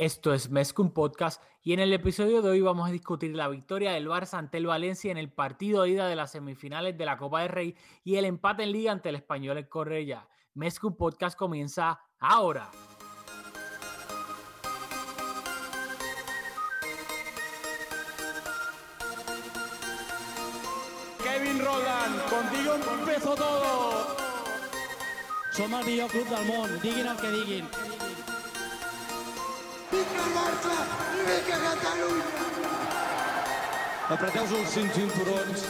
Esto es Mezcum Podcast y en el episodio de hoy vamos a discutir la victoria del Barça ante el Valencia en el partido de ida de las semifinales de la Copa del Rey y el empate en liga ante el Español en Correia. Mezcum Podcast comienza ahora. Kevin Roland, contigo empezó todo. Som el millor club del món, diguin el que diguin. Vinga Barça i vinga Catalunya! Apreteu-vos els cinc cinturons,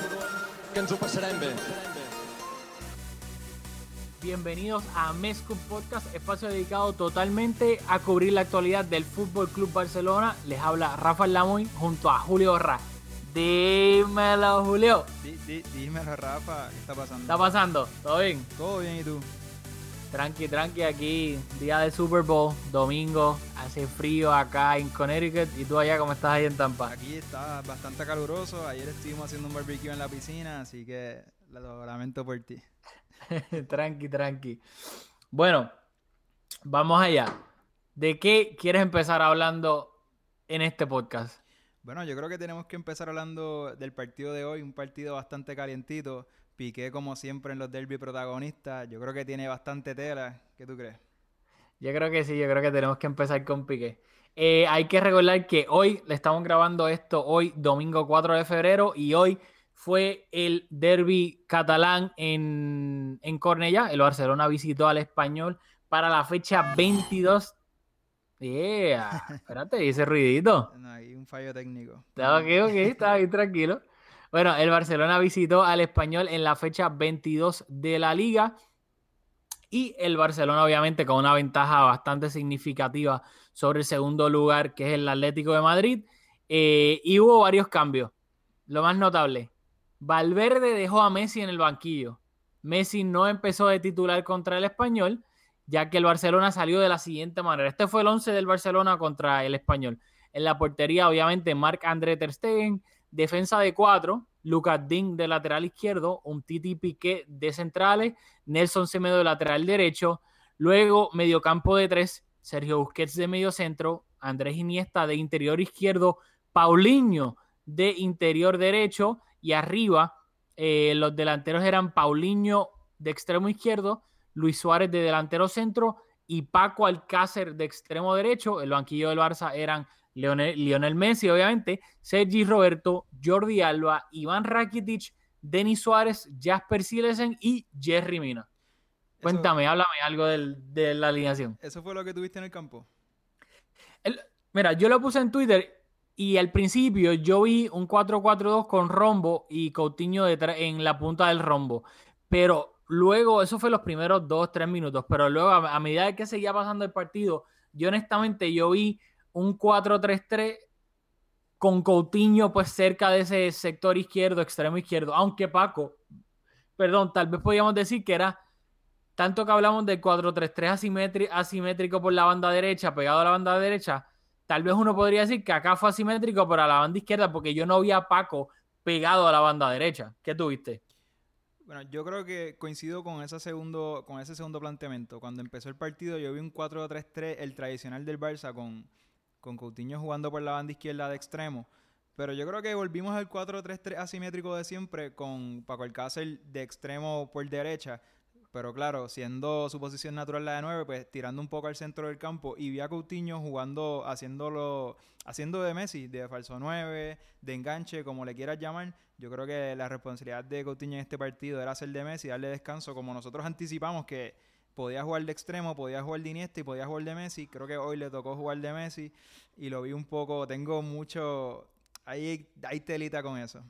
que ens ho passarem bé. Bienvenidos a Mezcum Podcast, espacio dedicado totalmente a cubrir la actualidad del Fútbol Club Barcelona. Les habla Rafael Lamoy junto a Julio Orra. Dímelo, Julio. Di- dímelo, Rafa, ¿qué está pasando? ¿Está pasando? ¿Todo bien? Todo bien, ¿y tú? Tranqui, tranqui, aquí, día de Super Bowl, domingo, hace frío acá en Connecticut. ¿Y tú allá cómo estás ahí en Tampa? Aquí está bastante caluroso. Ayer estuvimos haciendo un barbecue en la piscina, así que lo lamento por ti. tranqui, tranqui. Bueno, vamos allá. ¿De qué quieres empezar hablando en este podcast? Bueno, yo creo que tenemos que empezar hablando del partido de hoy, un partido bastante calientito. Piqué, como siempre, en los derby protagonistas. Yo creo que tiene bastante tela. ¿Qué tú crees? Yo creo que sí, yo creo que tenemos que empezar con Piqué. Eh, hay que recordar que hoy le estamos grabando esto, hoy domingo 4 de febrero, y hoy fue el derby catalán en, en Cornellá. El Barcelona visitó al español para la fecha 22. Yeah, espérate, ese ruidito. No, hay un fallo técnico. Estaba aquí, ok, estaba ahí tranquilo. Bueno, el Barcelona visitó al español en la fecha 22 de la liga. Y el Barcelona, obviamente, con una ventaja bastante significativa sobre el segundo lugar, que es el Atlético de Madrid. Eh, y hubo varios cambios. Lo más notable, Valverde dejó a Messi en el banquillo. Messi no empezó de titular contra el español, ya que el Barcelona salió de la siguiente manera. Este fue el 11 del Barcelona contra el español. En la portería, obviamente, Marc André Ter Stegen, defensa de cuatro, Lucas Ding de lateral izquierdo, un Titi Piqué de centrales, Nelson Semedo de lateral derecho, luego mediocampo de tres, Sergio Busquets de medio centro, Andrés Iniesta de interior izquierdo, Paulinho de interior derecho y arriba eh, los delanteros eran Paulinho de extremo izquierdo, Luis Suárez de delantero centro y Paco Alcácer de extremo derecho. El banquillo del Barça eran Lionel, Lionel Messi, obviamente, Sergi Roberto, Jordi Alba, Iván Rakitic, Denis Suárez, Jasper Silesen y Jerry Mina. Eso- Cuéntame, háblame algo del- de la alineación. ¿Eso fue lo que tuviste en el campo? El- mira, yo lo puse en Twitter y al principio yo vi un 4-4-2 con rombo y Coutinho detrás- en la punta del rombo. Pero luego, eso fue los primeros 2-3 minutos, pero luego a, a medida que seguía pasando el partido, yo honestamente yo vi un 4-3-3 con Coutinho pues cerca de ese sector izquierdo, extremo izquierdo, aunque Paco, perdón, tal vez podríamos decir que era tanto que hablamos del 4-3-3 asimétri- asimétrico por la banda derecha, pegado a la banda derecha, tal vez uno podría decir que acá fue asimétrico, pero a la banda izquierda, porque yo no vi a Paco pegado a la banda derecha. ¿Qué tuviste? Bueno, yo creo que coincido con ese segundo, con ese segundo planteamiento. Cuando empezó el partido, yo vi un 4-3-3, el tradicional del Barça, con, con Coutinho jugando por la banda izquierda de extremo. Pero yo creo que volvimos al 4-3-3 asimétrico de siempre, con Paco Alcácer de extremo por derecha. Pero claro, siendo su posición natural la de 9, pues tirando un poco al centro del campo. Y vi a Coutinho jugando, haciéndolo, haciendo de Messi, de falso 9, de enganche, como le quieras llamar. Yo creo que la responsabilidad de Coutinho en este partido era hacer de Messi, darle descanso, como nosotros anticipamos que podía jugar de extremo, podía jugar de Iniesta y podía jugar de Messi. Creo que hoy le tocó jugar de Messi y lo vi un poco, tengo mucho, hay, hay telita con eso.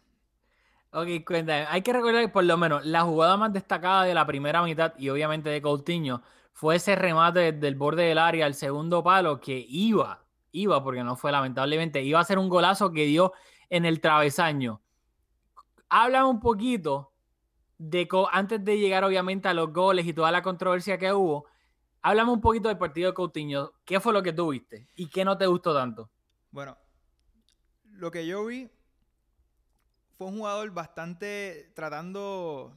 Ok, cuéntame. Hay que recordar que por lo menos la jugada más destacada de la primera mitad y obviamente de Coutinho fue ese remate desde el borde del área al segundo palo que iba, iba, porque no fue lamentablemente, iba a ser un golazo que dio en el travesaño. Háblame un poquito de antes de llegar obviamente a los goles y toda la controversia que hubo, háblame un poquito del partido de Coutinho. ¿Qué fue lo que tú viste y qué no te gustó tanto? Bueno, lo que yo vi fue un jugador bastante tratando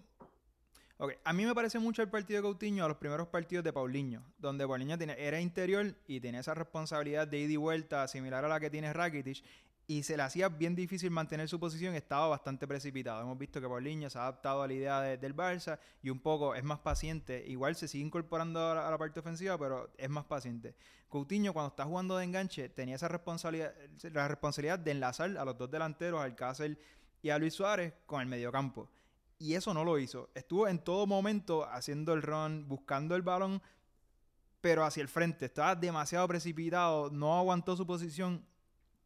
Okay. A mí me parece mucho el partido de Coutinho a los primeros partidos de Paulinho, donde Paulinho tiene, era interior y tenía esa responsabilidad de ida y vuelta similar a la que tiene Rakitic y se le hacía bien difícil mantener su posición, estaba bastante precipitado. Hemos visto que Paulinho se ha adaptado a la idea del Barça y un poco es más paciente. Igual se sigue incorporando a la, parte ofensiva, pero es más paciente. Coutinho cuando está jugando de enganche tenía esa responsabilidad, la responsabilidad de enlazar a los dos delanteros, al Alcácer y a Luis Suárez con el mediocampo. Y eso no lo hizo. Estuvo en todo momento haciendo el run, buscando el balón, pero hacia el frente. Estaba demasiado precipitado, no aguantó su posición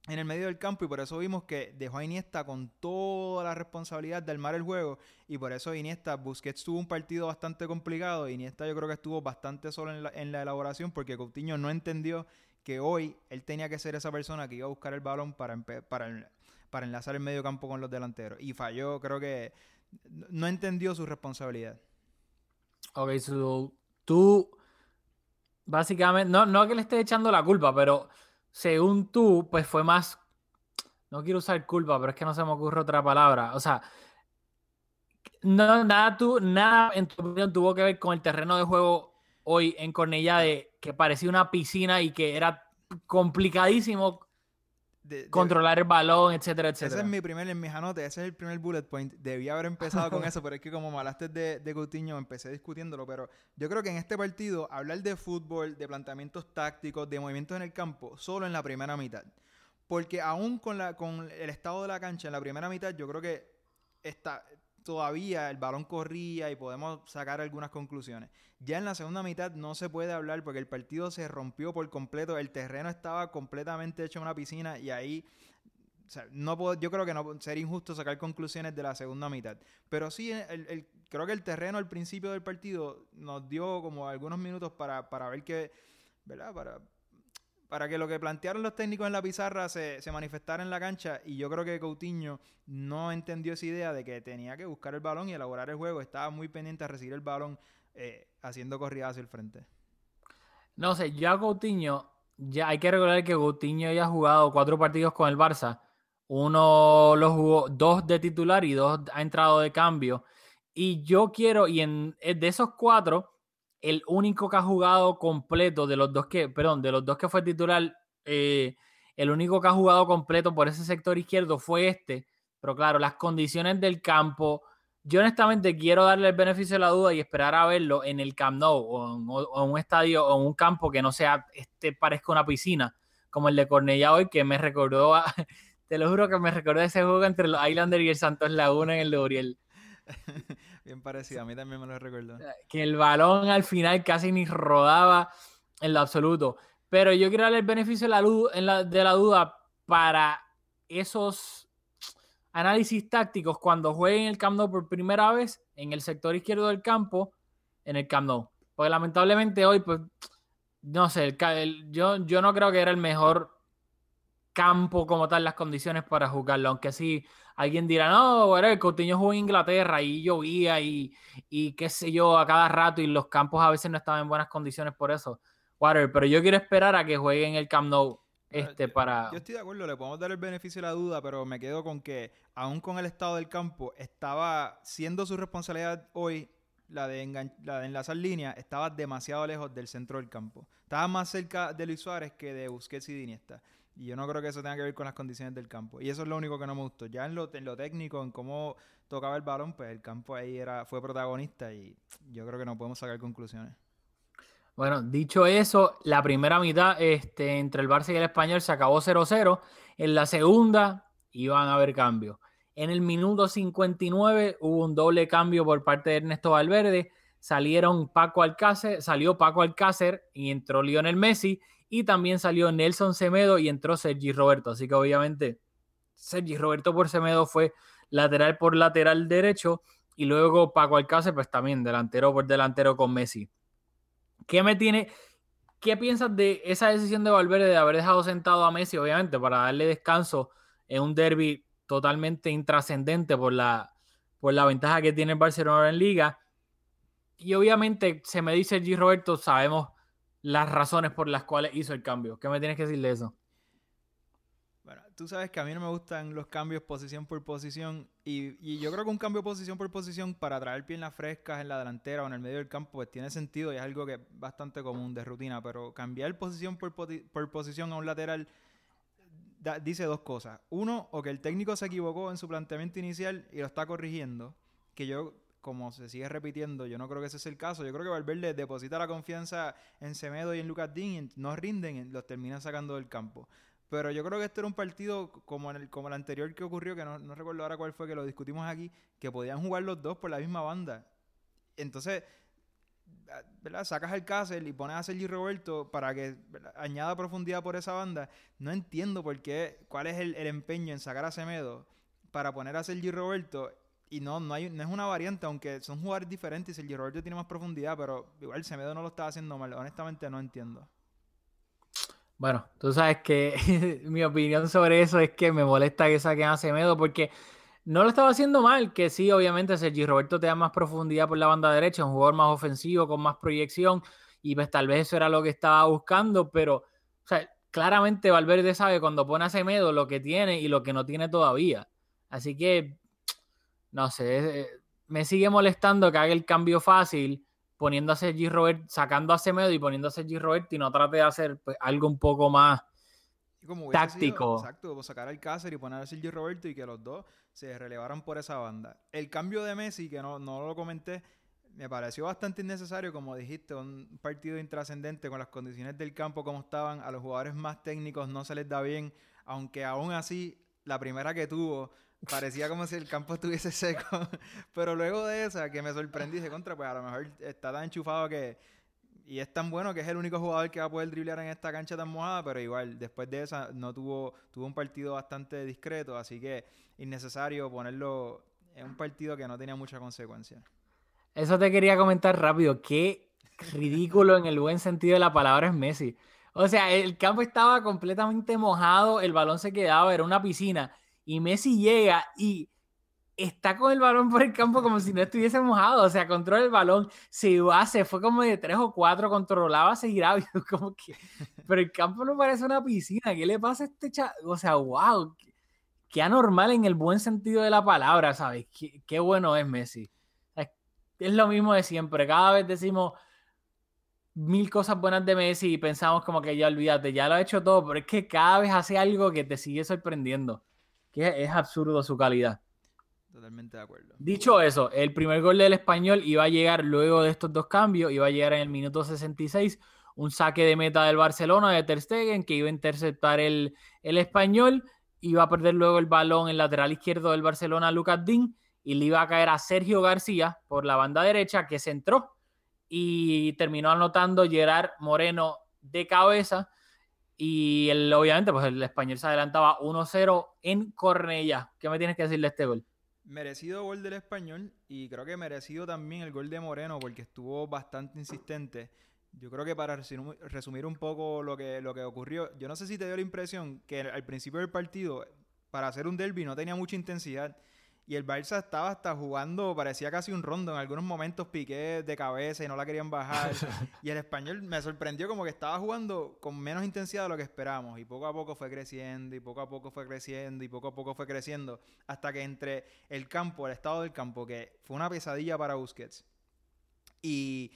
en el medio del campo y por eso vimos que dejó a Iniesta con toda la responsabilidad de armar el juego y por eso Iniesta, Busquets tuvo un partido bastante complicado, Iniesta yo creo que estuvo bastante solo en la, en la elaboración porque Coutinho no entendió que hoy él tenía que ser esa persona que iba a buscar el balón para, para, para enlazar el medio campo con los delanteros y falló, creo que no entendió su responsabilidad. Ok, tú básicamente, no, no que le estés echando la culpa, pero según tú, pues fue más, no quiero usar culpa, pero es que no se me ocurre otra palabra, o sea, no, nada, tú, nada en tu opinión tuvo que ver con el terreno de juego hoy en Cornella de que parecía una piscina y que era complicadísimo controlar el balón, etcétera, etcétera. Ese es mi primer, en mis anotes, ese es el primer bullet point. Debía haber empezado con eso, pero es que como me hablaste de, de Coutinho, empecé discutiéndolo. Pero yo creo que en este partido, hablar de fútbol, de planteamientos tácticos, de movimientos en el campo, solo en la primera mitad. Porque aún con, la, con el estado de la cancha en la primera mitad, yo creo que está, todavía el balón corría y podemos sacar algunas conclusiones. Ya en la segunda mitad no se puede hablar porque el partido se rompió por completo, el terreno estaba completamente hecho en una piscina y ahí no puedo, yo creo que no sería injusto sacar conclusiones de la segunda mitad. Pero sí, el, creo que el terreno al principio del partido nos dio como algunos minutos para, para ver que, ¿verdad? Para, para que lo que plantearon los técnicos en la pizarra se, manifestara en la cancha. Y yo creo que Coutinho no entendió esa idea de que tenía que buscar el balón y elaborar el juego, estaba muy pendiente a recibir el balón eh, haciendo corridas hacia el frente. No sé, ya Coutinho, ya hay que recordar que Coutinho ya ha jugado cuatro partidos con el Barça, uno lo jugó, dos de titular y dos ha entrado de cambio. Y yo quiero, y en, de esos cuatro, el único que ha jugado completo de los dos que, perdón, de los dos que fue titular, eh, el único que ha jugado completo por ese sector izquierdo fue este. Pero claro, las condiciones del campo, yo honestamente quiero darle el beneficio de la duda y esperar a verlo en el Camp Nou o en, un estadio o en un campo que no sea, este parezca una piscina, como el de Cornella hoy, que me recordó, te lo juro que me recordó ese juego entre los Islanders y el Santos Laguna en el de Uriel. Bien parecido, a mí también me lo recuerdo. Que el balón al final casi ni rodaba en lo absoluto. Pero yo quiero darle el beneficio de la, de la duda para esos análisis tácticos cuando jueguen el Camp Nou por primera vez en el sector izquierdo del campo, en el Camp. Porque lamentablemente hoy, pues, no sé, yo, yo no creo que era el mejor campo como tal, las condiciones para jugarlo, aunque sí alguien dirá, no, bueno, el Coutinho jugó en Inglaterra y llovía y, y qué sé yo, a cada rato y los campos a veces no estaban en buenas condiciones por eso. Water, pero yo quiero esperar a que juegue en el Camp Nou este para... Yo estoy de acuerdo, le podemos dar el beneficio de la duda, pero me quedo con que aún con el estado del campo, estaba siendo su responsabilidad hoy la de, la de enlazar línea, estaba demasiado lejos del centro del campo. Estaba más cerca de Luis Suárez que de Busquets y Iniesta. Y yo no creo que eso tenga que ver con las condiciones del campo. Y eso es lo único que no me gustó. Ya en lo, en lo técnico, en cómo tocaba el balón, pues el campo ahí era, fue protagonista y yo creo que no podemos sacar conclusiones. Bueno, dicho eso, la primera mitad este, entre el Barça y el Español se acabó 0-0. En la segunda iban a haber cambios. En el minuto 59 hubo un doble cambio por parte de Ernesto Valverde. Salieron Paco Alcácer, salió Paco Alcácer y entró Lionel Messi y también salió Nelson Semedo y entró Sergi Roberto. Así que obviamente Sergi Roberto por Semedo fue lateral por lateral derecho. Y luego Paco Alcácer, pues también delantero por delantero con Messi. ¿Qué me tiene? ¿qué piensas de esa decisión de Valverde de haber dejado sentado a Messi, obviamente, para darle descanso en un derby totalmente intrascendente por la, por la ventaja que tiene el Barcelona en Liga? Y obviamente, se me dice G. Roberto, sabemos las razones por las cuales hizo el cambio. ¿Qué me tienes que decir de eso? Bueno, tú sabes que a mí no me gustan los cambios posición por posición y, y, yo creo que un cambio posición por posición para traer piernas frescas en la delantera o en el medio del campo pues tiene sentido y es algo que es bastante común de rutina, pero cambiar posición por, posición a un lateral dice dos cosas. Uno, o que el técnico se equivocó en su planteamiento inicial y lo está corrigiendo, que yo como se sigue repitiendo, yo no creo que ese sea el caso. Yo creo que Valverde deposita la confianza en Semedo y en Lucas Dean no rinden, los terminan sacando del campo. Pero yo creo que este era un partido como, el, como el anterior que ocurrió, que no, no recuerdo ahora cuál fue, que lo discutimos aquí, que podían jugar los dos por la misma banda. Entonces, ¿verdad? Sacas al Cáceres y pones a Sergi Roberto para que añada profundidad por esa banda. No entiendo por qué, cuál es el, el, empeño en sacar a Semedo para poner a Sergi Roberto. Y no, no, hay, no es una variante, aunque son jugadores diferentes y Sergi Roberto tiene más profundidad, pero igual Semedo no lo está haciendo mal. Honestamente no entiendo. Bueno, tú sabes que mi opinión sobre eso es que me molesta que saquen a Semedo porque no lo estaba haciendo mal, que sí, obviamente Sergi Roberto te da más profundidad por la banda derecha, un jugador más ofensivo, con más proyección, y pues tal vez eso era lo que estaba buscando, pero o sea, claramente Valverde sabe cuando pone a Semedo lo que tiene y lo que no tiene todavía. Así que, no sé, me sigue molestando que haga el cambio fácil poniendo a Sergi Robert, sacando a Semedo y poniendo a Sergi Robert y no trate de hacer pues, algo un poco más como táctico. Sido, exacto, sacar al Cáceres y poner a Sergi Roberto y que los dos se relevaran por esa banda. El cambio de Messi, que no, no lo comenté, me pareció bastante innecesario, como dijiste, un partido intrascendente con las condiciones del campo como estaban, a los jugadores más técnicos no se les da bien, aunque aún así la primera que tuvo parecía como si el campo estuviese seco. Pero luego de esa, que me sorprendí, dije, contra, pues a lo mejor está tan enchufado que. Y es tan bueno que es el único jugador que va a poder driblear en esta cancha tan mojada, pero igual, después de esa, no tuvo, tuvo un partido bastante discreto, así que innecesario ponerlo en un partido que no tenía mucha consecuencia. Eso te quería comentar rápido. Qué ridículo en el buen sentido de la palabra es Messi. O sea, el campo estaba completamente mojado, el balón se quedaba, era una piscina y Messi llega y está con el balón por el campo como si no estuviese mojado, o sea, controla el balón, se va, se fue como de tres o cuatro, controlaba, se giraba, como que, pero el campo no parece una piscina, ¿qué le pasa a este chaval? O sea, wow, qué, anormal en el buen sentido de la palabra, ¿sabes? Qué, qué bueno es Messi. Es lo mismo de siempre, cada vez decimos mil cosas buenas de Messi y pensamos como que ya olvídate, ya lo ha hecho todo, pero es que cada vez hace algo que te sigue sorprendiendo que es absurdo su calidad. Totalmente de acuerdo. Dicho eso, el primer gol del español iba a llegar luego de estos dos cambios, iba a llegar en el minuto 66, un saque de meta del Barcelona de Ter Stegen que iba a interceptar el, el español, iba a perder luego el balón en el lateral izquierdo del Barcelona Lucas Dín y le iba a caer a Sergio García por la banda derecha que se entró y terminó anotando Gerard Moreno de cabeza y el, obviamente, pues el español se adelantaba 1-0 en Cornella. ¿Qué me tienes que decir de este gol? Merecido gol del español y creo que merecido también el gol de Moreno porque estuvo bastante insistente. Yo creo que para resumir un poco lo que, lo que ocurrió, yo no sé si te dio la impresión que al principio del partido, para hacer un derby, no tenía mucha intensidad y el Barça estaba hasta jugando, parecía casi un rondo. En algunos momentos piqué de cabeza y no la querían bajar. y el español me sorprendió como que estaba jugando con menos intensidad de lo que esperábamos. Y poco a poco fue creciendo, y poco a poco fue creciendo, y poco a poco fue creciendo. Hasta que entre el campo, el estado del campo, que fue una pesadilla para Busquets, y,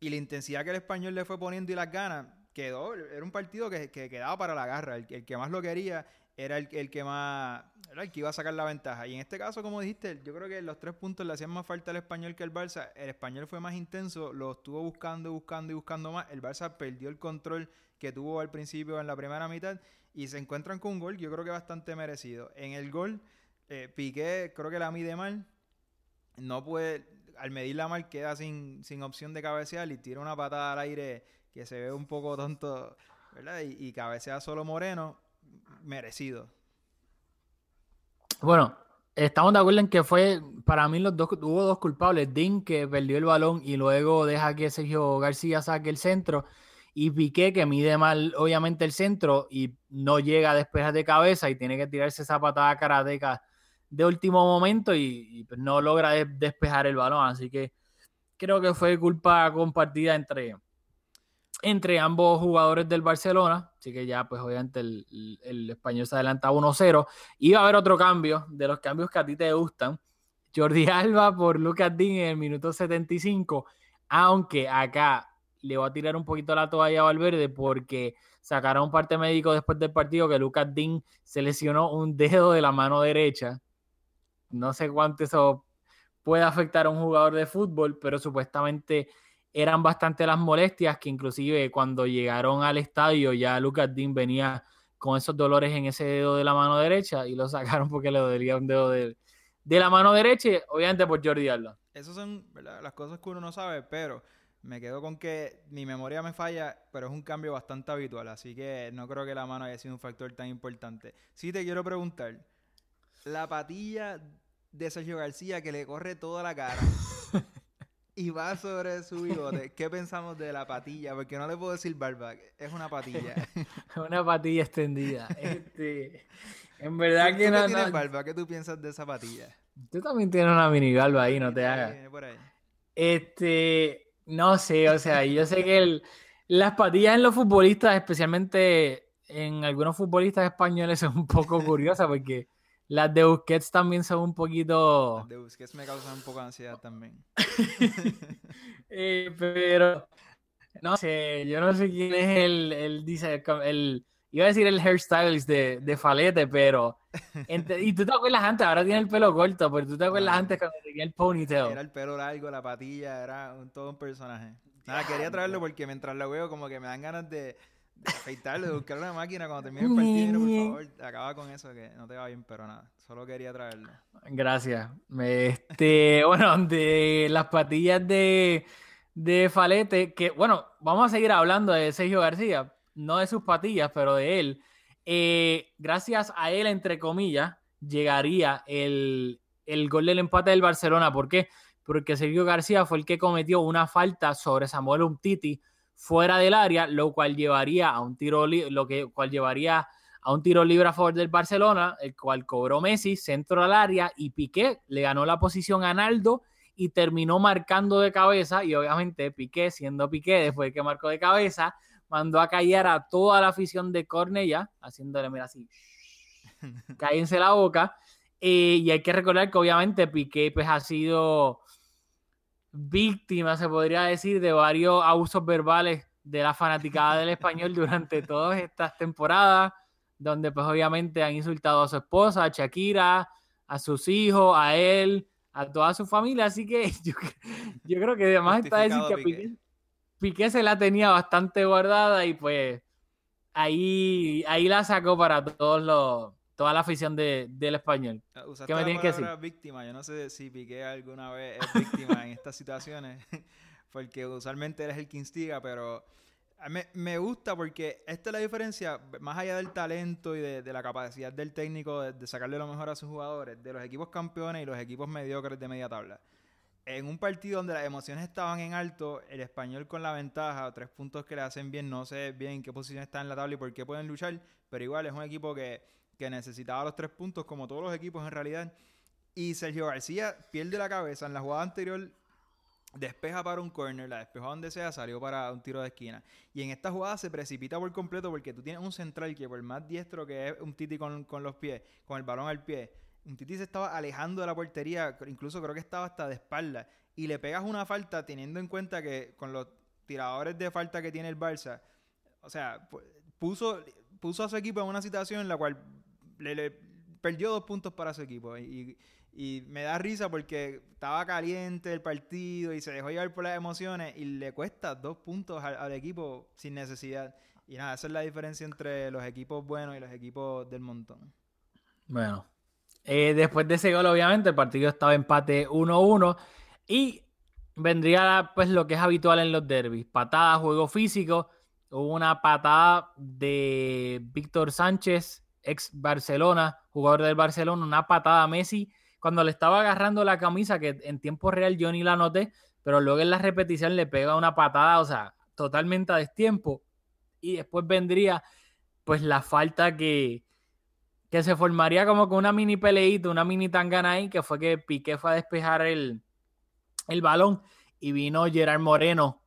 la intensidad que el español le fue poniendo y las ganas, quedó. Era un partido que, quedaba para la garra. el que más lo quería era el, el, que más, era el que iba a sacar la ventaja. Y en este caso, como dijiste, yo creo que los tres puntos le hacían más falta al español que al Barça. El español fue más intenso, lo estuvo buscando buscando y buscando más. El Barça perdió el control que tuvo al principio en la primera mitad y se encuentran con un gol, yo creo que bastante merecido. En el gol, eh, Piqué creo que la mide mal. No puede, al medirla mal, queda sin, sin opción de cabecear y tira una patada al aire que se ve un poco tonto, ¿verdad? Y, y cabecea solo Moreno merecido. Bueno, estamos de acuerdo en que fue, para mí los dos, hubo dos culpables, Dean que perdió el balón y luego deja que Sergio García saque el centro y Piqué que mide mal obviamente el centro y no llega a despejar de cabeza y tiene que tirarse esa patada karateca de último momento y, pues, no logra despejar el balón. Así que creo que fue culpa compartida entre, entre ambos jugadores del Barcelona. Así que ya, pues obviamente el, el español se adelanta 1-0. Iba a haber otro cambio de los cambios que a ti te gustan. Jordi Alba por Lucas Dean en el minuto 75. Aunque acá le voy a tirar un poquito la toalla a Valverde porque sacaron un parte médico después del partido que Lucas Dean se lesionó un dedo de la mano derecha no sé cuánto eso puede afectar a un jugador de fútbol, pero supuestamente eran bastante las molestias que inclusive cuando llegaron al estadio ya Lucas Dean venía con esos dolores en ese dedo de la mano derecha y lo sacaron porque le dolía un dedo de, la mano derecha, obviamente por Jordi Alba. Esas son las cosas que uno no sabe, pero me quedo con que mi memoria me falla, pero es un cambio bastante habitual, así que no creo que la mano haya sido un factor tan importante. Sí te quiero preguntar, la patilla de Sergio García que le corre toda la cara y va sobre su bigote. ¿Qué pensamos de la patilla? Porque no le puedo decir barba, es una patilla. una patilla extendida. Este, en verdad que no. tienes barba? ¿Qué tú piensas de esa patilla? Tú también tienes una mini barba ahí, no te hagas. Este, no sé, o sea, yo sé que las patillas en los futbolistas, especialmente en algunos futbolistas españoles, son un poco curiosas porque las de Busquets también son un poquito. Las de Busquets me causan un poco de ansiedad también. Eh, pero. No sé, yo no sé quién es el, el, dice, el, iba a decir el hairstylist de, de Falete, pero y tú te acuerdas antes, ahora tiene el pelo corto, pero tú te acuerdas antes cuando tenía el ponytail. Era el pelo largo, la patilla, era un, todo un personaje. Nada, quería traerlo porque mientras lo veo como que me dan ganas de, afeitarlo, de buscar una máquina cuando termine el partido, por favor, acaba con eso que no te va bien, pero nada, solo quería traerlo. Gracias. Este, bueno, de las patillas de, de Falete, que bueno, vamos a seguir hablando de Sergio García, no de sus patillas, pero de él. Eh, gracias a él, entre comillas, llegaría el, el gol del empate del Barcelona. ¿Por qué? Porque Sergio García fue el que cometió una falta sobre Samuel Umtiti fuera del área, lo cual llevaría a un tiro lo que cual llevaría a un tiro libre a favor del Barcelona, el cual cobró Messi, centro al área y Piqué le ganó la posición a Naldo y terminó marcando de cabeza y obviamente Piqué, siendo Piqué después de que marcó de cabeza, mandó a callar a toda la afición de Cornella, haciéndole mira así, cállense la boca. Eh, y hay que recordar que obviamente Piqué pues ha sido víctima, se podría decir, de varios abusos verbales de la fanaticada del español durante todas estas temporadas, donde pues obviamente han insultado a su esposa, a Shakira, a sus hijos, a él, a toda su familia, así que yo, creo que además está decir que Piqué. Piqué. se la tenía bastante guardada y pues ahí, ahí la sacó para todos los toda la afición de, del español. Ah, ¿Qué me tienes que decir? víctima. Yo no sé si Piqué alguna vez es víctima en estas situaciones, porque usualmente eres el que instiga, pero me, me, gusta porque esta es la diferencia, más allá del talento y de, la capacidad del técnico de, sacarle lo mejor a sus jugadores, de los equipos campeones y los equipos mediocres de media tabla. En un partido donde las emociones estaban en alto, el español con la ventaja, tres puntos que le hacen bien, no sé bien en qué posición está en la tabla y por qué pueden luchar, pero igual es un equipo que que necesitaba los tres puntos, como todos los equipos en realidad. Y Sergio García pierde la cabeza en la jugada anterior. Despeja para un corner, la despejó donde sea, salió para un tiro de esquina. Y en esta jugada se precipita por completo porque tú tienes un central que, por más diestro que es un Titi con, los pies, con el balón al pie, un Titi se estaba alejando de la portería, incluso creo que estaba hasta de espalda. Y le pegas una falta teniendo en cuenta que con los tiradores de falta que tiene el Barça, o sea, puso, puso a su equipo en una situación en la cual le, perdió dos puntos para su equipo. Y, me da risa porque estaba caliente el partido y se dejó llevar por las emociones y le cuesta dos puntos al, equipo sin necesidad. Y nada, esa es la diferencia entre los equipos buenos y los equipos del montón. Bueno, eh, después de ese gol, obviamente, el partido estaba empate 1-1 y vendría pues lo que es habitual en los derbis, patada, juego físico. Hubo una patada de Víctor Sánchez ex Barcelona, jugador del Barcelona, una patada a Messi cuando le estaba agarrando la camisa, que en tiempo real yo ni la noté, pero luego en la repetición le pega una patada, o sea, totalmente a destiempo. Y después vendría pues la falta que, que se formaría como con una mini peleita, una mini tangana ahí, que fue que Piqué fue a despejar el, el balón y vino Gerard Moreno.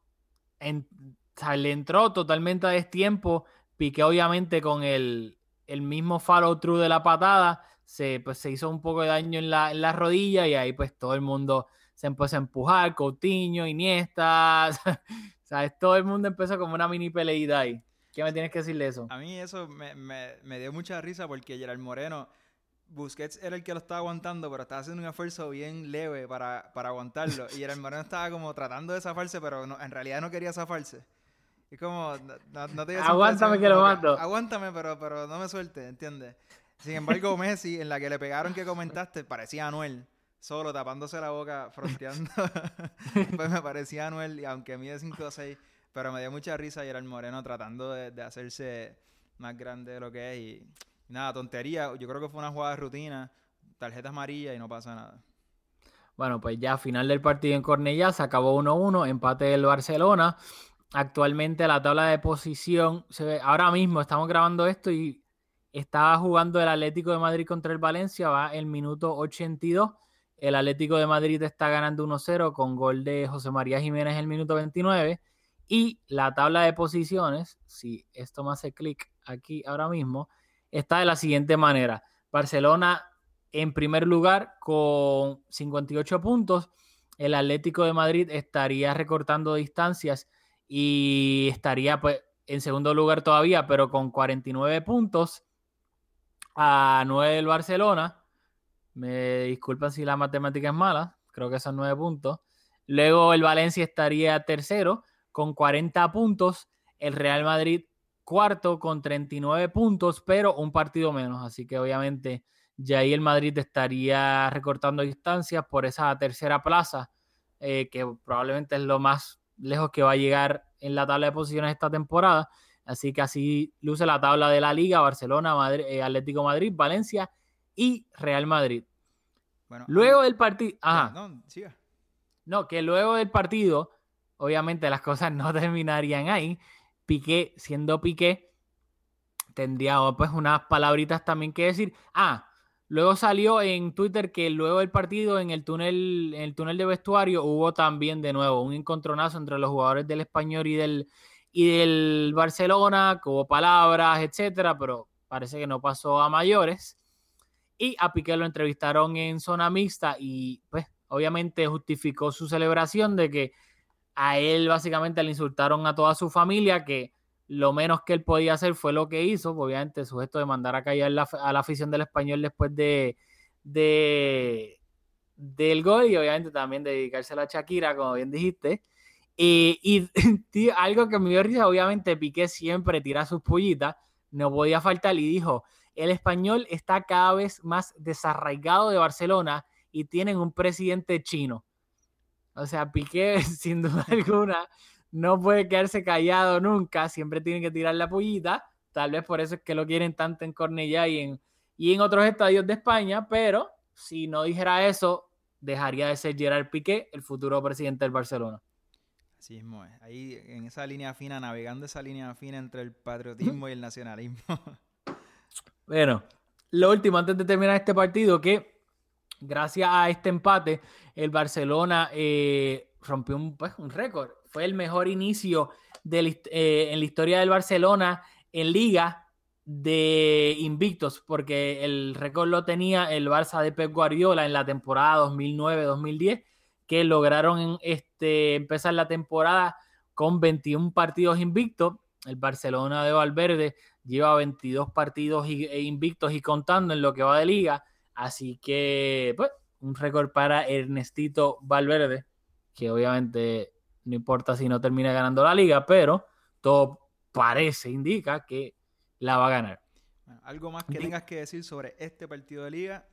En, o sea, le entró totalmente a destiempo. Piqué obviamente con el, el mismo follow through de la patada, se, pues, se hizo un poco de daño en la, en la rodilla y ahí pues todo el mundo se empezó a empujar, Coutinho, Iniesta, ¿sabes? Todo el mundo empezó como una mini peleita ahí. ¿Qué me tienes que decir de eso? A mí eso me, me- me dio mucha risa porque Gerard Moreno, Busquets era el que lo estaba aguantando, pero estaba haciendo un esfuerzo bien leve para, para aguantarlo. Y Gerard Moreno estaba como tratando de zafarse, pero no- en realidad no quería zafarse. Es como, no, no- te Aguántame que lo mato. Aguántame, pero, pero no me suelte, ¿entiendes? Sin embargo, Messi, en la que le pegaron que comentaste, parecía Anuel. Solo tapándose la boca, fronteando. pues me parecía Anuel, y aunque mide 5 o 6. Pero me dio mucha risa Gerard Moreno tratando de, de hacerse más grande de lo que es. Y nada, tontería. Yo creo que fue una jugada de rutina. Tarjetas amarillas y no pasa nada. Bueno, pues ya final del partido en Cornellá se acabó 1-1, empate del Barcelona. Actualmente la tabla de posición se ve, ahora mismo estamos grabando esto y estaba jugando el Atlético de Madrid contra el Valencia, va el minuto 82. El Atlético de Madrid está ganando 1-0 con gol de José María Jiménez en el minuto 29. Y la tabla de posiciones, si esto me hace clic aquí ahora mismo, está de la siguiente manera. Barcelona en primer lugar con 58 puntos. El Atlético de Madrid estaría recortando distancias y estaría pues en segundo lugar todavía, pero con 49 puntos a 9 del Barcelona. Me disculpan si la matemática es mala, creo que son 9 puntos. Luego el Valencia estaría tercero con 40 puntos. El Real Madrid cuarto con 39 puntos, pero un partido menos. Así que obviamente ya ahí el Madrid estaría recortando distancias por esa tercera plaza, eh, que probablemente es lo más lejos que va a llegar en la tabla de posiciones esta temporada. Así que así luce la tabla de la liga, Barcelona, Madrid, eh, Atlético Madrid, Valencia y Real Madrid. Bueno, Luego del partido... Ajá. No, siga. No, que luego del partido, obviamente las cosas no terminarían ahí. Piqué, siendo Piqué, tendría pues unas palabritas también que decir. Ah, luego salió en Twitter que luego del partido en el túnel, en el túnel de vestuario hubo también de nuevo un encontronazo entre los jugadores del Español y del, y del Barcelona, hubo palabras, etcétera, pero parece que no pasó a mayores. Y a Piqué lo entrevistaron en zona mixta y pues obviamente justificó su celebración de que a él básicamente le insultaron a toda su familia, que lo menos que él podía hacer fue lo que hizo, obviamente sujeto de mandar a callar la- a la afición del español después de, de del gol y obviamente también de dedicarse a la Shakira, como bien dijiste. Y, algo que me dio risa, obviamente Piqué siempre tira sus pullitas, no podía faltar y dijo, el español está cada vez más desarraigado de Barcelona y tienen un presidente chino. O sea, Piqué, sin duda alguna, no puede quedarse callado nunca, siempre tiene que tirar la pullita. Tal vez por eso es que lo quieren tanto en Cornellá y en, y en otros estadios de España, pero si no dijera eso, dejaría de ser Gerard Piqué, el futuro presidente del Barcelona. Así mismo es. Ahí en esa línea fina, navegando esa línea fina entre el patriotismo y el nacionalismo. Bueno, lo último antes de terminar este partido, que gracias a este empate, el Barcelona eh, rompió un, pues, un récord. Fue el mejor inicio eh, en la historia del Barcelona en liga de invictos, porque el récord lo tenía el Barça de Pep Guardiola en la temporada 2009-2010, que lograron este, empezar la temporada con 21 partidos invictos. El Barcelona de Valverde lleva 22 partidos e invictos y contando en lo que va de liga. Así que, pues, un récord para Ernestito Valverde, que obviamente no importa si no termina ganando la liga, pero todo parece, indica que la va a ganar. Bueno, ¿Algo más que tengas que decir sobre este partido de liga?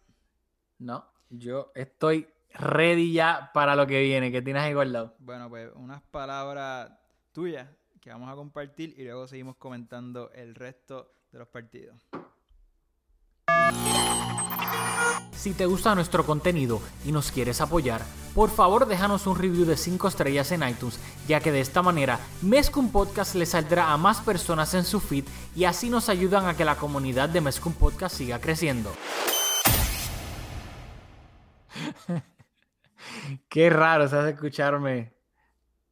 No, yo estoy ready ya para lo que viene, que tienes ahí guardado. Bueno, pues unas palabras tuyas que vamos a compartir y luego seguimos comentando el resto de los partidos. Si te gusta nuestro contenido y nos quieres apoyar, por favor déjanos un review de 5 estrellas en iTunes, ya que de esta manera Mezcum Podcast le saldrá a más personas en su feed y así nos ayudan a que la comunidad de Mezcum Podcast siga creciendo. Qué raro se hace escucharme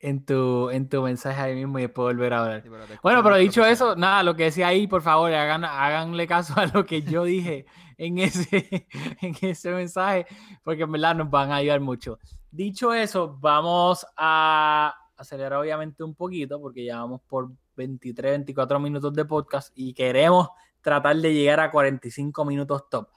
en tu, en tu mensaje ahí mismo y después volver a hablar. Sí, pero te Bueno, pero dicho eso, nada, lo que decía ahí, por favor, hagan, háganle caso a lo que yo dije en ese, en ese mensaje, porque en verdad nos van a ayudar mucho. Dicho eso, vamos a acelerar obviamente un poquito, porque ya vamos por 23, 24 minutos de podcast y queremos tratar de llegar a 45 minutos top.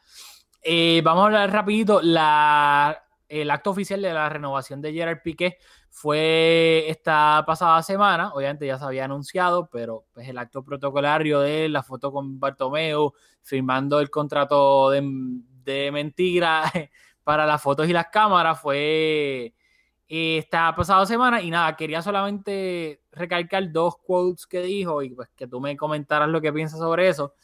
Eh, vamos a hablar rapidito. La, el acto oficial de la renovación de Gerard Piqué fue esta pasada semana. Obviamente ya se había anunciado, pero pues el acto protocolario de la foto con Bartomeu, firmando el contrato de, mentira para las fotos y las cámaras fue esta pasada semana. Y nada, quería solamente recalcar dos quotes que dijo y pues que tú me comentaras lo que piensas sobre eso.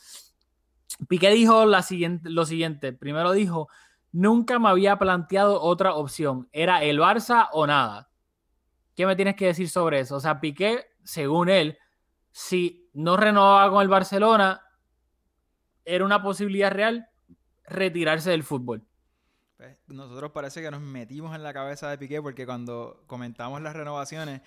Piqué dijo la siguiente, lo siguiente. Primero dijo, nunca me había planteado otra opción. Era el Barça o nada. ¿Qué me tienes que decir sobre eso? O sea, Piqué, según él, si no renovaba con el Barcelona, era una posibilidad real retirarse del fútbol. Pues, nosotros parece que nos metimos en la cabeza de Piqué porque cuando comentamos las renovaciones,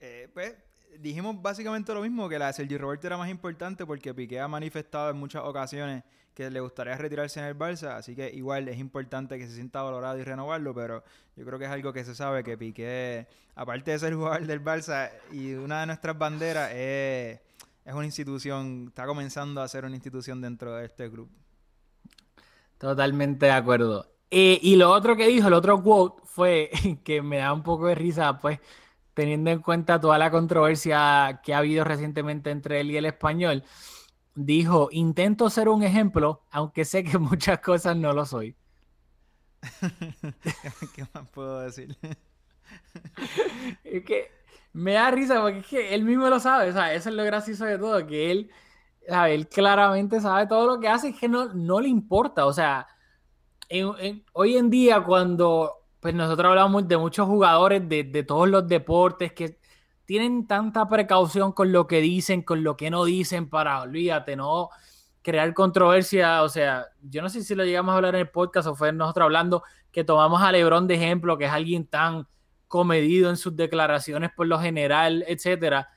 eh, pues dijimos básicamente lo mismo, que la de Sergio Roberto era más importante porque Piqué ha manifestado en muchas ocasiones que le gustaría retirarse en el Barça, así que igual es importante que se sienta valorado y renovarlo, pero yo creo que es algo que se sabe que Piqué, aparte de ser jugador del Barça y una de nuestras banderas, es, es una institución, está comenzando a ser una institución dentro de este club. Totalmente de acuerdo. Eh, y lo otro que dijo, el otro quote fue que me da un poco de risa, pues teniendo en cuenta toda la controversia que ha habido recientemente entre él y el español, dijo, intento ser un ejemplo, aunque sé que muchas cosas no lo soy. ¿Qué más puedo decir? Es que me da risa porque es que él mismo lo sabe, o sea, eso es lo gracioso de todo, que él, sabe, él claramente sabe todo lo que hace, es que no, no le importa, o sea, en- en- hoy en día cuando pues nosotros hablamos de muchos jugadores de, de todos los deportes que tienen tanta precaución con lo que dicen, con lo que no dicen, para, olvídate, no crear controversia, o sea, yo no sé si lo llegamos a hablar en el podcast o fue nosotros hablando que tomamos a Lebron de ejemplo, que es alguien tan comedido en sus declaraciones por lo general, etcétera.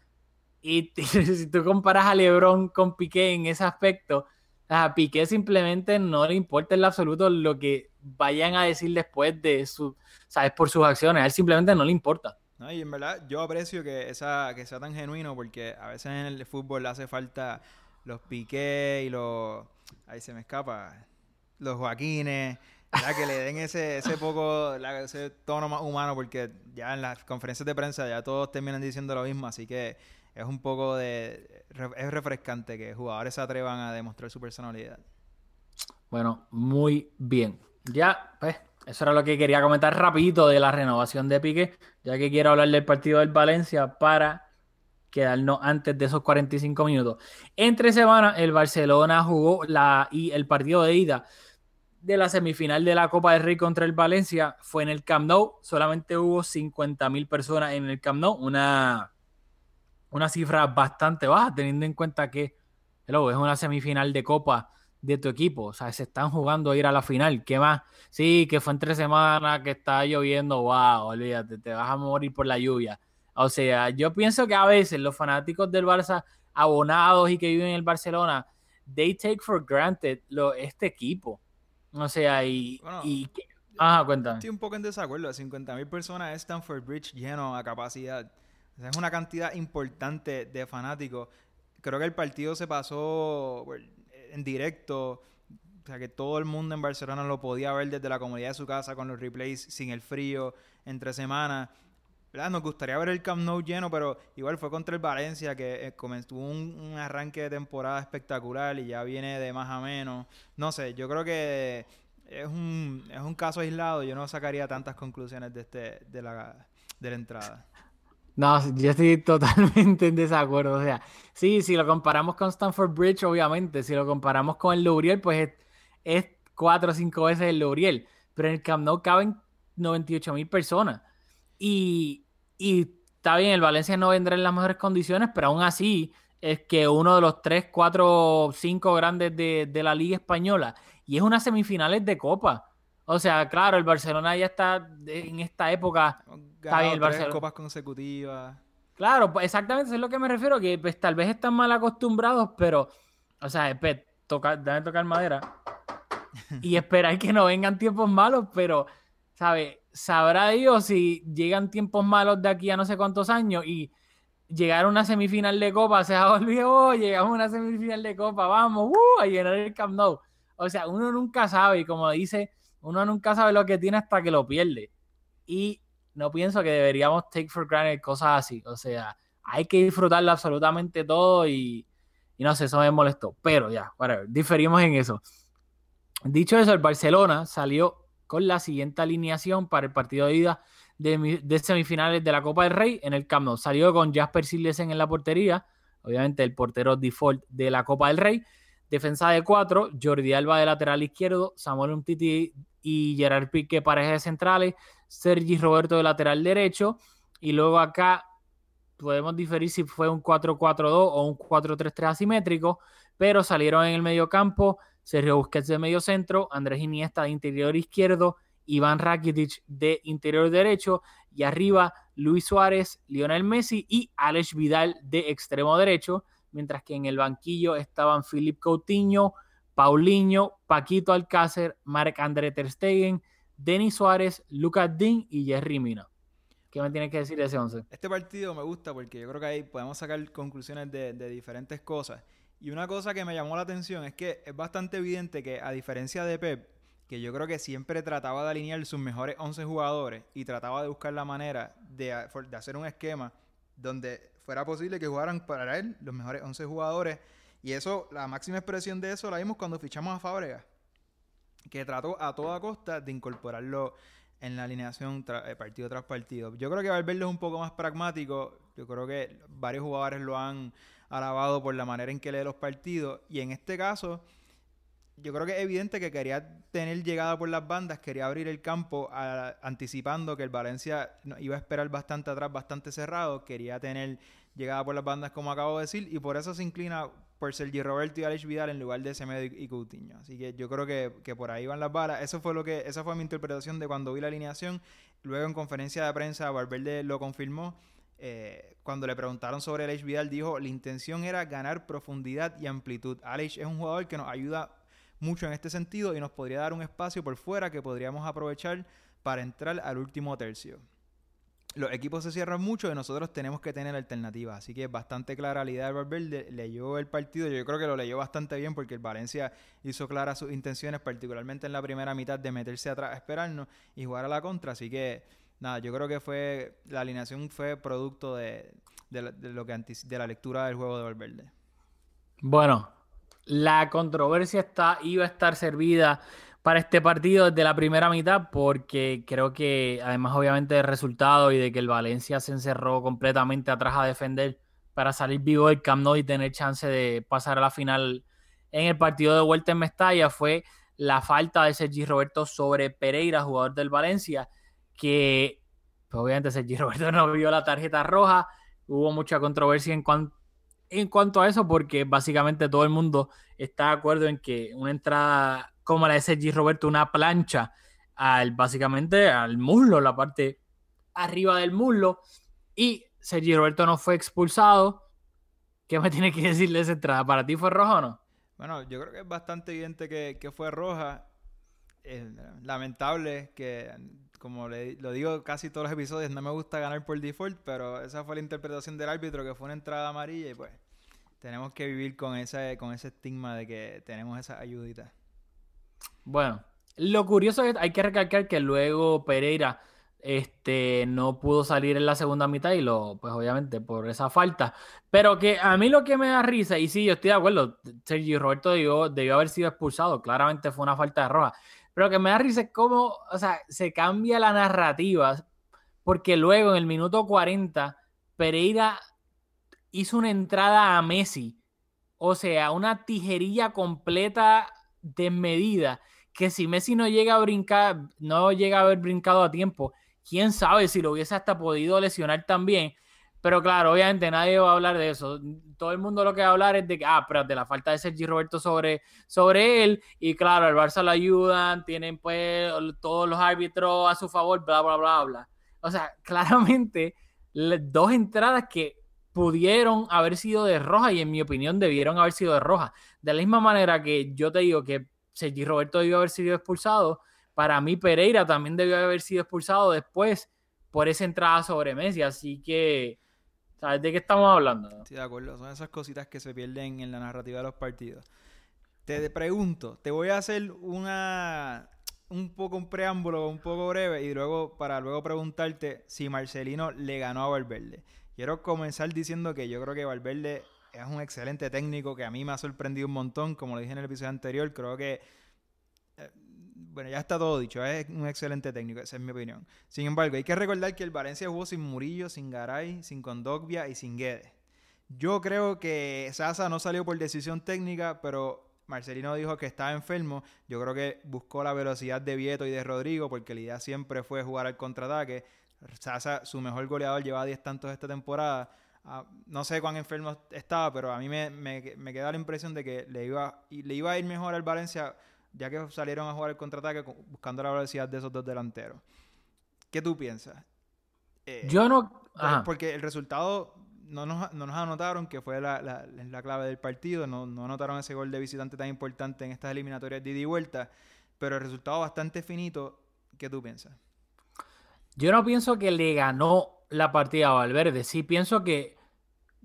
Y si tú comparas a LeBron con Piqué en ese aspecto, a Piqué simplemente no le importa en absoluto lo que vayan a decir después de su, sabes, por sus acciones, a él simplemente no le importa. No, y en verdad yo aprecio que, esa, que sea tan genuino porque a veces en el fútbol le hace falta los piqués y los... Ahí se me escapa. Los Joaquines. Que le den ese, ese poco, ese tono más humano porque ya en las conferencias de prensa ya todos terminan diciendo lo mismo, así que es un poco de... Es refrescante que jugadores se atrevan a demostrar su personalidad. Bueno, muy bien. Ya, pues, eso era lo que quería comentar rapidito de la renovación de Piqué, ya que quiero hablar del partido del Valencia para quedarnos antes de esos 45 minutos. Entre semana, el Barcelona jugó la, y el partido de ida de la semifinal de la Copa del Rey contra el Valencia fue en el Camp Nou. Solamente hubo 50 mil personas en el Camp Nou, una, una cifra bastante baja, teniendo en cuenta que es una semifinal de Copa de tu equipo. O sea, se están jugando a ir a la final. ¿Qué más? Sí, que fue entre semanas, que está lloviendo. Wow, olvídate, te vas a morir por la lluvia. O sea, yo pienso que a veces los fanáticos del Barça, abonados y que viven en el Barcelona, they take for granted lo, este equipo. O sea, y. Bueno, y que- Ajá, cuéntame. Estoy un poco en desacuerdo. 50.000 personas es Stanford Bridge lleno a capacidad. O sea, es una cantidad importante de fanáticos. Creo que el partido se pasó bueno, en directo. O sea, que todo el mundo en Barcelona lo podía ver desde la comodidad de su casa con los replays sin el frío, entre semanas. ¿verdad? Nos gustaría ver el Camp Nou lleno, pero igual fue contra el Valencia, que eh, comenzó un, un arranque de temporada espectacular y ya viene de más a menos. No sé, yo creo que es un, es un caso aislado. Yo no sacaría tantas conclusiones de, este, de, la, de la entrada. No, yo estoy totalmente en desacuerdo. O sea, sí, si lo comparamos con Stanford Bridge, obviamente. Si lo comparamos con el Luriel, pues es, cuatro o cinco veces el Luriel, pero en el Camp Nou caben 98 mil personas. Y, y está bien, el Valencia no vendrá en las mejores condiciones, pero aún así es que uno de los tres, cuatro, cinco grandes de, de la Liga Española y es unas semifinales de Copa. O sea, claro, el Barcelona ya está en esta época. Está bien, el Barcelona. copas consecutivas. Claro, pues exactamente eso es lo que me refiero, que pues, tal vez están mal acostumbrados, pero, o sea, pues, toca, dame tocar madera y esperar que no vengan tiempos malos, pero, ¿sabes? Sabrá Dios si llegan tiempos malos de aquí a no sé cuántos años y llegar a una semifinal de Copa, se ha olvidado, llegamos a una semifinal de Copa, vamos, uh, a llenar el Camp Nou. O sea, uno nunca sabe, y como dice, uno nunca sabe lo que tiene hasta que lo pierde. Y no pienso que deberíamos take for granted cosas así. O sea, hay que disfrutarlo absolutamente todo y, y no sé, eso me molestó. Pero ya, whatever, diferimos en eso. Dicho eso, el Barcelona salió con la siguiente alineación para el partido de ida de, de semifinales de la Copa del Rey en el Camp Nou. Salió con Jasper Silesen en la portería, obviamente el portero default de la Copa del Rey. Defensa de cuatro, Jordi Alba de lateral izquierdo, Samuel Umtiti y Gerard Pique pareja de centrales, Sergi Roberto de lateral derecho. Y luego acá podemos diferir si fue un 4-4-2 o un 4-3-3 asimétrico, pero salieron en el medio campo Sergio Busquets de medio centro, Andrés Iniesta de interior izquierdo, Iván Rakitic de interior derecho y arriba Luis Suárez, Lionel Messi y Alex Vidal de extremo derecho mientras que en el banquillo estaban Philip Coutinho, Paulinho, Paquito Alcácer, Marc André Ter Stegen, Denis Suárez, Lucas Dean y Jerry Mina. ¿Qué me tiene que decir de ese 11? Este partido me gusta porque yo creo que ahí podemos sacar conclusiones de, diferentes cosas. Y una cosa que me llamó la atención es que es bastante evidente que, a diferencia de Pep, que yo creo que siempre trataba de alinear sus mejores 11 jugadores y trataba de buscar la manera de, de hacer un esquema donde fuera posible que jugaran para él los mejores 11 jugadores. Y eso, la máxima expresión de eso la vimos cuando fichamos a Fábrega, que trató a toda costa de incorporarlo en la alineación eh, partido tras partido. Yo creo que Valverde es un poco más pragmático. Yo creo que varios jugadores lo han alabado por la manera en que lee los partidos. Y en este caso, yo creo que es evidente que quería tener llegada por las bandas, quería abrir el campo anticipando que el Valencia iba a esperar bastante atrás, bastante cerrado, quería tener llegada por las bandas como acabo de decir y por eso se inclina por Sergi Roberto y Alex Vidal en lugar de Semedo y Coutinho. Así que yo creo que, que, por ahí van las balas. Eso fue lo que, esa fue mi interpretación de cuando vi la alineación. Luego en conferencia de prensa Valverde lo confirmó. Eh, cuando le preguntaron sobre Alex Vidal dijo, la intención era ganar profundidad y amplitud. Alex es un jugador que nos ayuda mucho en este sentido y nos podría dar un espacio por fuera que podríamos aprovechar para entrar al último tercio. Los equipos se cierran mucho y nosotros tenemos que tener alternativas. Así que bastante clara la idea de Valverde. Leyó el partido, yo creo que lo leyó bastante bien porque el Valencia hizo claras sus intenciones, particularmente en la primera mitad, de meterse atrás a esperarnos y jugar a la contra. Así que, nada, yo creo que fue la alineación fue producto de, lo que de la lectura del juego de Valverde. Bueno, la controversia está, iba a estar servida para este partido desde la primera mitad porque creo que además obviamente del resultado y de que el Valencia se encerró completamente atrás a defender para salir vivo del Camp Nou y tener chance de pasar a la final en el partido de vuelta en Mestalla fue la falta de Sergi Roberto sobre Pereira, jugador del Valencia, que pues, obviamente Sergi Roberto no vio la tarjeta roja, hubo mucha controversia en cuanto en cuanto a eso, porque básicamente todo el mundo está de acuerdo en que una entrada como la de Sergi Roberto, una plancha al básicamente al muslo, la parte arriba del muslo, y Sergi Roberto no fue expulsado. ¿Qué me tiene que decir de esa entrada? ¿Para ti fue roja o no? Bueno, yo creo que es bastante evidente que, que fue roja. lamentable que como le, lo digo casi todos los episodios, no me gusta ganar por default, pero esa fue la interpretación del árbitro, que fue una entrada amarilla y pues tenemos que vivir con ese, con ese estigma de que tenemos esa ayudita. Bueno, lo curioso es que hay que recalcar que luego Pereira este, no pudo salir en la segunda mitad y lo, pues obviamente por esa falta. Pero que a mí lo que me da risa, y sí, yo estoy de acuerdo, Sergio Roberto debió, debió haber sido expulsado, claramente fue una falta de roja. Pero que me da risa es cómo, o sea, se cambia la narrativa, porque luego en el minuto 40, Pereira hizo una entrada a Messi, o sea, una tijerilla completa desmedida, que si Messi no llega a brincar, no llega a haber brincado a tiempo, quién sabe si lo hubiese hasta podido lesionar también. Pero claro, obviamente nadie va a hablar de eso. Todo el mundo lo que va a hablar es de que, ah, pero de la falta de Sergi Roberto sobre, sobre él. Y claro, el Barça lo ayudan, tienen pues todos los árbitros a su favor, bla, bla, bla, bla. O sea, claramente, dos entradas que pudieron haber sido de roja y en mi opinión debieron haber sido de roja. De la misma manera que yo te digo que Sergi Roberto debió haber sido expulsado, para mí Pereira también debió haber sido expulsado después por esa entrada sobre Messi. Así que ¿Sabes de qué estamos hablando? Sí, de acuerdo. Son esas cositas que se pierden en la narrativa de los partidos. Te pregunto, te voy a hacer una un poco un preámbulo, un poco breve, y luego para luego preguntarte si Marcelino le ganó a Valverde. Quiero comenzar diciendo que yo creo que Valverde es un excelente técnico que a mí me ha sorprendido un montón, como lo dije en el episodio anterior, creo que bueno, ya está todo dicho, es un excelente técnico, esa es mi opinión. Sin embargo, hay que recordar que el Valencia jugó sin Murillo, sin Garay, sin Condogbia y sin Guedes. Yo creo que Sasa no salió por decisión técnica, pero Marcelino dijo que estaba enfermo. Yo creo que buscó la velocidad de Vieto y de Rodrigo, porque la idea siempre fue jugar al contraataque. Sasa, su mejor goleador, lleva 10 tantos esta temporada. Ah, no sé cuán enfermo estaba, pero a mí me, me, queda la impresión de que le iba, le iba a ir mejor al Valencia ya que salieron a jugar el contraataque buscando la velocidad de esos dos delanteros. ¿Qué tú piensas? Eh, Yo no... Porque el resultado no nos, no nos anotaron, que fue la, la, clave del partido, no, no, anotaron ese gol de visitante tan importante en estas eliminatorias de ida y vuelta, pero el resultado bastante finito. ¿Qué tú piensas? Yo no pienso que le ganó la partida Valverde, sí pienso que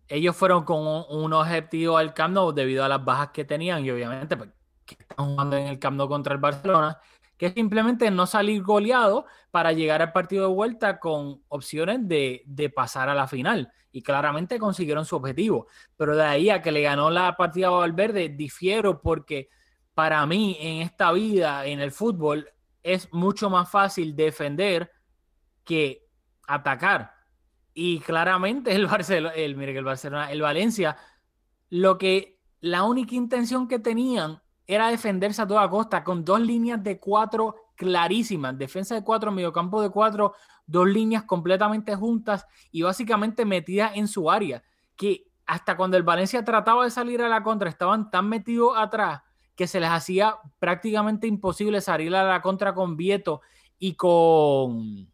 ellos fueron con un, objetivo al Camp Nou debido a las bajas que tenían y obviamente pues, que están jugando en el Camp Nou contra el Barcelona, que es simplemente no salir goleado para llegar al partido de vuelta con opciones de, pasar a la final. Y claramente consiguieron su objetivo. Pero de ahí a que le ganó la partida Valverde, difiero porque para mí en esta vida, en el fútbol, es mucho más fácil defender que atacar. Y claramente el Barcelona, el, mire que el Barcelona, el Valencia, lo que la única intención que tenían era defenderse a toda costa con dos líneas de cuatro clarísimas, defensa de cuatro, mediocampo de cuatro, dos líneas completamente juntas y básicamente metidas en su área, que hasta cuando el Valencia trataba de salir a la contra estaban tan metidos atrás que se les hacía prácticamente imposible salir a la contra con Vieto y con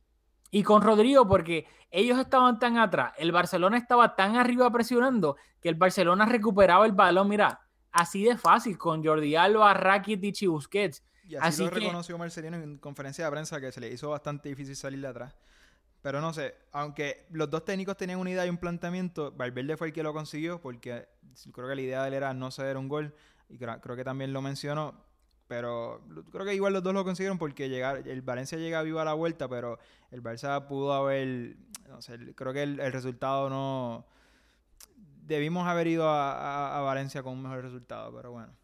y con Rodrigo porque ellos estaban tan atrás, el Barcelona estaba tan arriba presionando que el Barcelona recuperaba el balón, mira, así de fácil con Jordi Alba, Rakitic y Busquets. Y así, lo reconoció Marcelino en conferencia de prensa que se le hizo bastante difícil salir de atrás. Pero no sé, aunque los dos técnicos tenían una idea y un planteamiento, Valverde fue el que lo consiguió porque creo que la idea de él era no ceder un gol y creo, que también lo mencionó. Pero creo que igual los dos lo consiguieron porque llegar, el Valencia llega vivo a la vuelta, pero el Barça pudo haber, no sé, creo que el resultado no, debimos haber ido a, Valencia con un mejor resultado, pero bueno.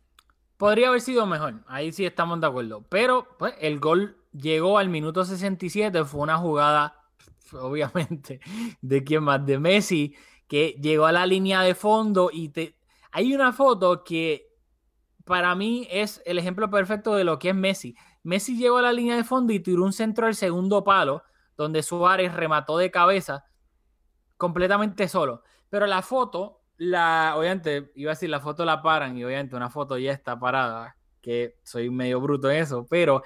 Podría haber sido mejor, ahí sí estamos de acuerdo. Pero pues, el gol llegó al minuto 67, fue una jugada, obviamente, de quién más, de Messi, que llegó a la línea de fondo y te... hay una foto que para mí es el ejemplo perfecto de lo que es Messi. Messi llegó a la línea de fondo y tiró un centro al segundo palo, donde Suárez remató de cabeza completamente solo. Pero la foto, la, obviamente, iba a decir, la foto la paran y obviamente una foto ya está parada, que soy medio bruto en eso, pero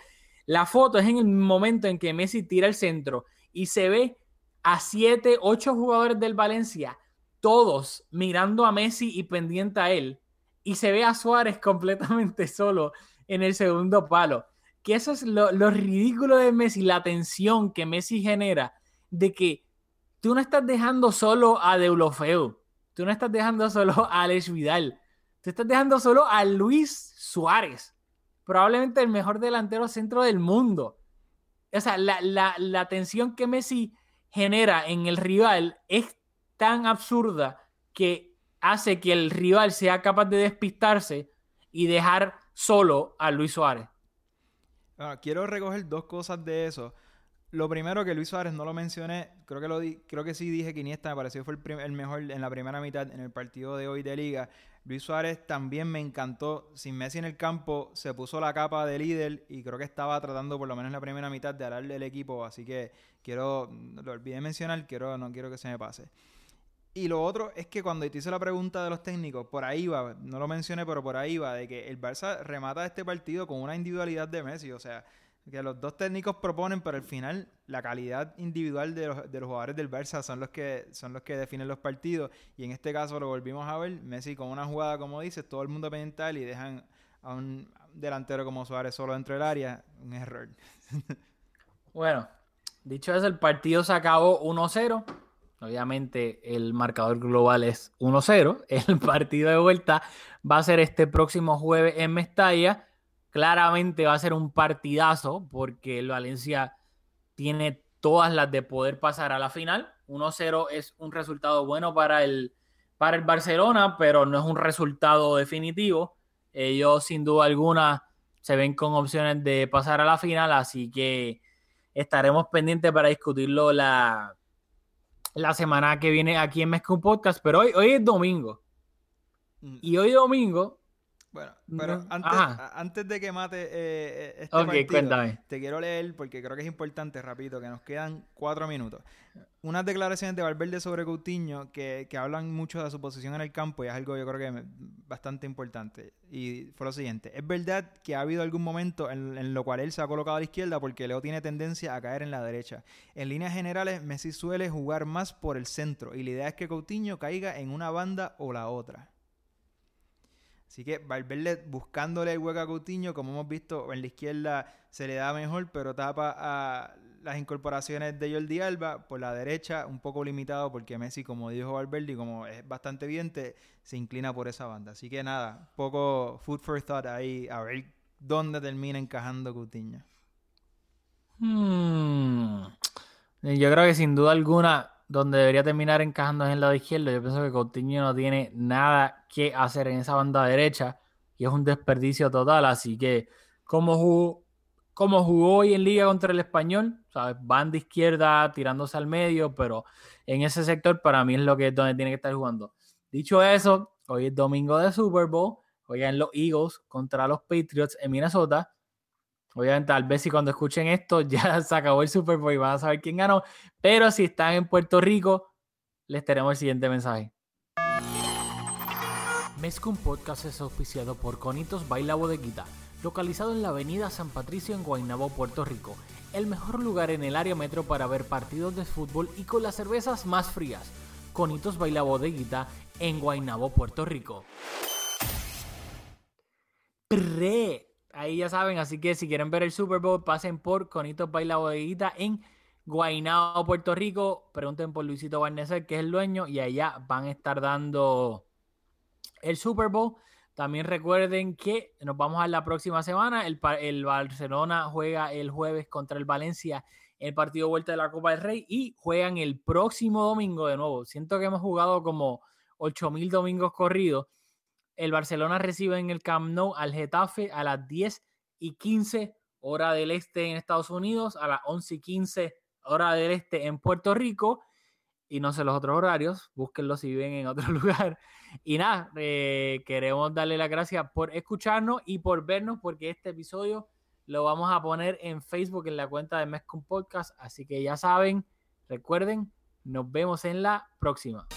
la foto es en el momento en que Messi tira el centro y se ve a siete, ocho jugadores del Valencia, todos mirando a Messi y pendiente a él, y se ve a Suárez completamente solo en el segundo palo. Que eso es lo, lo ridículo de Messi, la tensión que Messi genera de que tú no estás dejando solo a Deulofeu, tú no estás dejando solo a Alex Vidal, tú estás dejando solo a Luis Suárez, probablemente el mejor delantero centro del mundo. O sea, la, la tensión que Messi genera en el rival es tan absurda que hace que el rival sea capaz de despistarse y dejar solo a Luis Suárez. Ah, quiero recoger dos cosas de eso. Lo primero que Luis Suárez no lo mencioné, creo que lo di, creo que sí dije que Iniesta me pareció fue el, mejor en la primera mitad en el partido de hoy de liga. Luis Suárez también me encantó. Sin Messi en el campo, se puso la capa de líder y creo que estaba tratando, por lo menos en la primera mitad, de darle el equipo. Así que quiero, lo olvidé mencionar, quiero, no quiero que se me pase. Y lo otro es que cuando te hice la pregunta de los técnicos, por ahí va, no lo mencioné, pero por ahí va, de que el Barça remata este partido con una individualidad de Messi. O sea, que los dos técnicos proponen, pero al final la calidad individual de los, de los jugadores del Barça son los que son los que definen los partidos. Y en este caso lo volvimos a ver, Messi con una jugada, como dices, todo el mundo pendiente y dejan a un delantero como Suárez solo dentro del área, un error. bueno, dicho eso, el partido se acabó 1-0. Obviamente el marcador global es 1-0. El partido de vuelta va a ser este próximo jueves en Mestalla Claramente va a ser un partidazo porque el Valencia tiene todas las de poder pasar a la final. 1-0 es un resultado bueno para el, para el Barcelona, pero no es un resultado definitivo. Ellos sin duda alguna se ven con opciones de pasar a la final, así que estaremos pendientes para discutirlo la, la semana que viene aquí en Mezcum Podcast, pero hoy, hoy es domingo. Mm. Y hoy domingo bueno, pero antes, antes, de que mate eh, eh este cuéntame. te quiero leer porque creo que es importante, rapidito, que nos quedan cuatro minutos. Unas declaraciones de Valverde sobre Coutinho que, que hablan mucho de su posición en el campo y es algo yo creo que bastante importante. Y fue lo siguiente, es verdad que ha habido algún momento en, en lo cual él se ha colocado a la izquierda porque Leo tiene tendencia a caer en la derecha. En líneas generales, Messi suele jugar más por el centro y la idea es que Coutinho caiga en una banda o la otra. Así que Valverde buscándole el hueco a Coutinho, como hemos visto, en la izquierda se le da mejor, pero tapa a las incorporaciones de Jordi Alba. Por la derecha, un poco limitado, porque Messi, como dijo Valverde, como es bastante evidente, se inclina por esa banda. Así que nada, poco food for thought ahí, a ver dónde termina encajando Coutinho. Hmm. Yo creo que sin duda alguna donde debería terminar encajando es en el lado izquierdo. Yo pienso que Coutinho no tiene nada que hacer en esa banda derecha y es un desperdicio total. Así que, como jugó, como jugó hoy en Liga contra el Español, ¿sabes? banda izquierda tirándose al medio, pero en ese sector para mí es lo que es donde tiene que estar jugando. Dicho eso, hoy es domingo de Super Bowl. Juegan los Eagles contra los Patriots en Minnesota. Obviamente, tal vez si cuando escuchen esto ya se acabó el Super Bowl y van a saber quién ganó. Pero si están en Puerto Rico, les tenemos el siguiente mensaje. Mezcum Podcast es auspiciado por Conitos Baila Bodeguita, localizado en la avenida San Patricio en Guaynabo, Puerto Rico. El mejor lugar en el área metro para ver partidos de fútbol y con las cervezas más frías. Conitos Baila Bodeguita en Guaynabo, Puerto Rico. Pre ahí ya saben, así que si quieren ver el Super Bowl, pasen por Conitos Baila Bodeguita en Guaynabo, Puerto Rico. Pregunten por Luisito Barneser, que es el dueño, y allá van a estar dando el Super Bowl. También recuerden que nos vamos a la próxima semana. El, el Barcelona juega el jueves contra el Valencia en el partido vuelta de la Copa del Rey y juegan el próximo domingo de nuevo. Siento que hemos jugado como 8000 domingos corridos el Barcelona recibe en el Camp Nou al Getafe a las 10 y 15 hora del este en Estados Unidos, a las 11 y 15 hora del este en Puerto Rico. Y no sé los otros horarios, búsquenlos si viven en otro lugar. Y nada, eh, queremos darle las gracias por escucharnos y por vernos, porque este episodio lo vamos a poner en Facebook, en la cuenta de Mezcum Podcast. Así que ya saben, recuerden, nos vemos en la próxima.